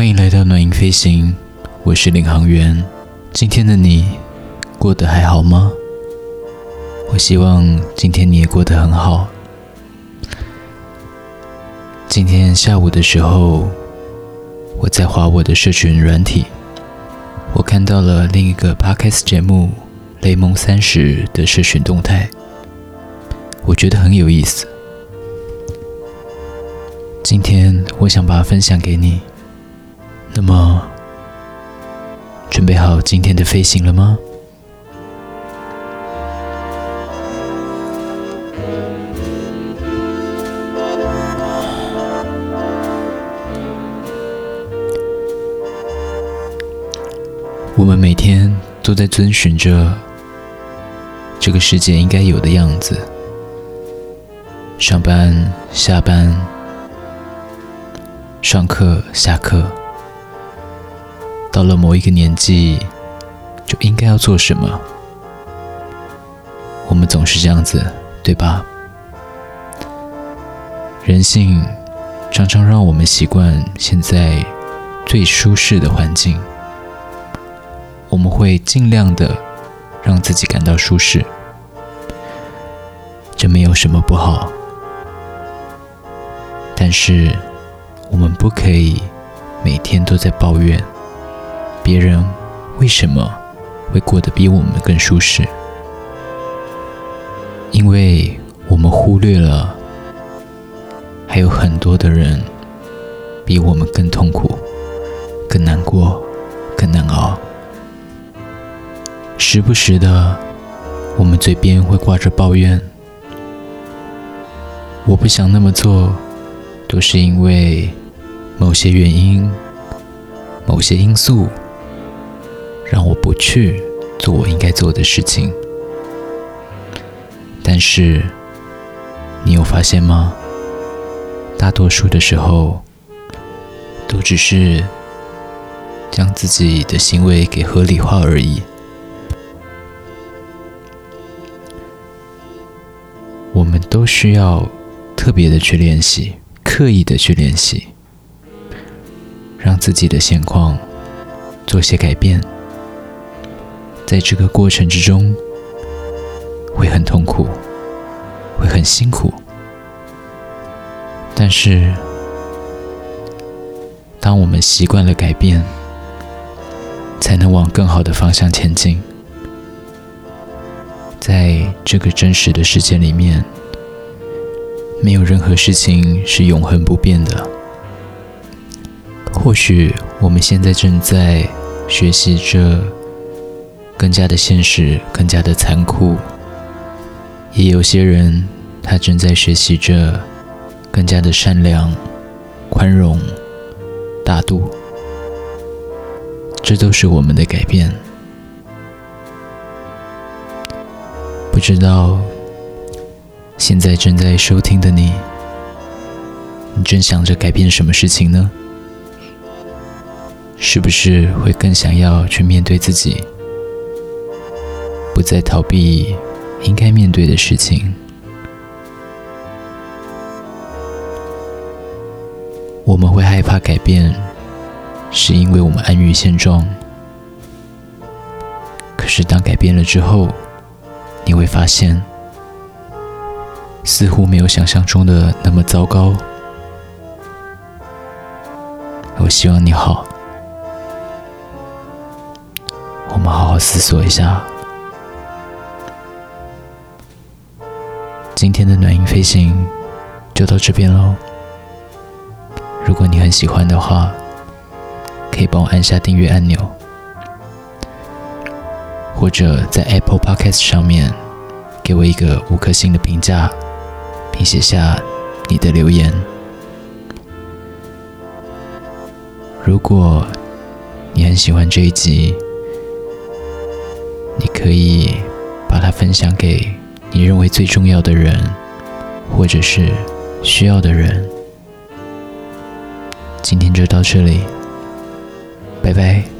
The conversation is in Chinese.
欢迎来到暖音飞行，我是领航员。今天的你过得还好吗？我希望今天你也过得很好。今天下午的时候，我在划我的社群软体，我看到了另一个 podcast 节目《雷蒙三十》的社群动态，我觉得很有意思。今天我想把它分享给你。那么，准备好今天的飞行了吗？我们每天都在遵循着这个世界应该有的样子：上班、下班、上课、下课。到了某一个年纪，就应该要做什么？我们总是这样子，对吧？人性常常让我们习惯现在最舒适的环境，我们会尽量的让自己感到舒适，这没有什么不好。但是，我们不可以每天都在抱怨。别人为什么会过得比我们更舒适？因为我们忽略了，还有很多的人比我们更痛苦、更难过、更难熬。时不时的，我们嘴边会挂着抱怨：“我不想那么做，都是因为某些原因、某些因素。”让我不去做我应该做的事情，但是你有发现吗？大多数的时候，都只是将自己的行为给合理化而已。我们都需要特别的去练习，刻意的去练习，让自己的现况做些改变。在这个过程之中，会很痛苦，会很辛苦。但是，当我们习惯了改变，才能往更好的方向前进。在这个真实的世界里面，没有任何事情是永恒不变的。或许我们现在正在学习着。更加的现实，更加的残酷。也有些人，他正在学习着更加的善良、宽容、大度。这都是我们的改变。不知道现在正在收听的你，你正想着改变什么事情呢？是不是会更想要去面对自己？不再逃避应该面对的事情。我们会害怕改变，是因为我们安于现状。可是当改变了之后，你会发现，似乎没有想象中的那么糟糕。我希望你好，我们好好思索一下。今天的暖音飞行就到这边喽。如果你很喜欢的话，可以帮我按下订阅按钮，或者在 Apple Podcast 上面给我一个五颗星的评价，并写下你的留言。如果你很喜欢这一集，你可以把它分享给。你认为最重要的人，或者是需要的人，今天就到这里，拜拜。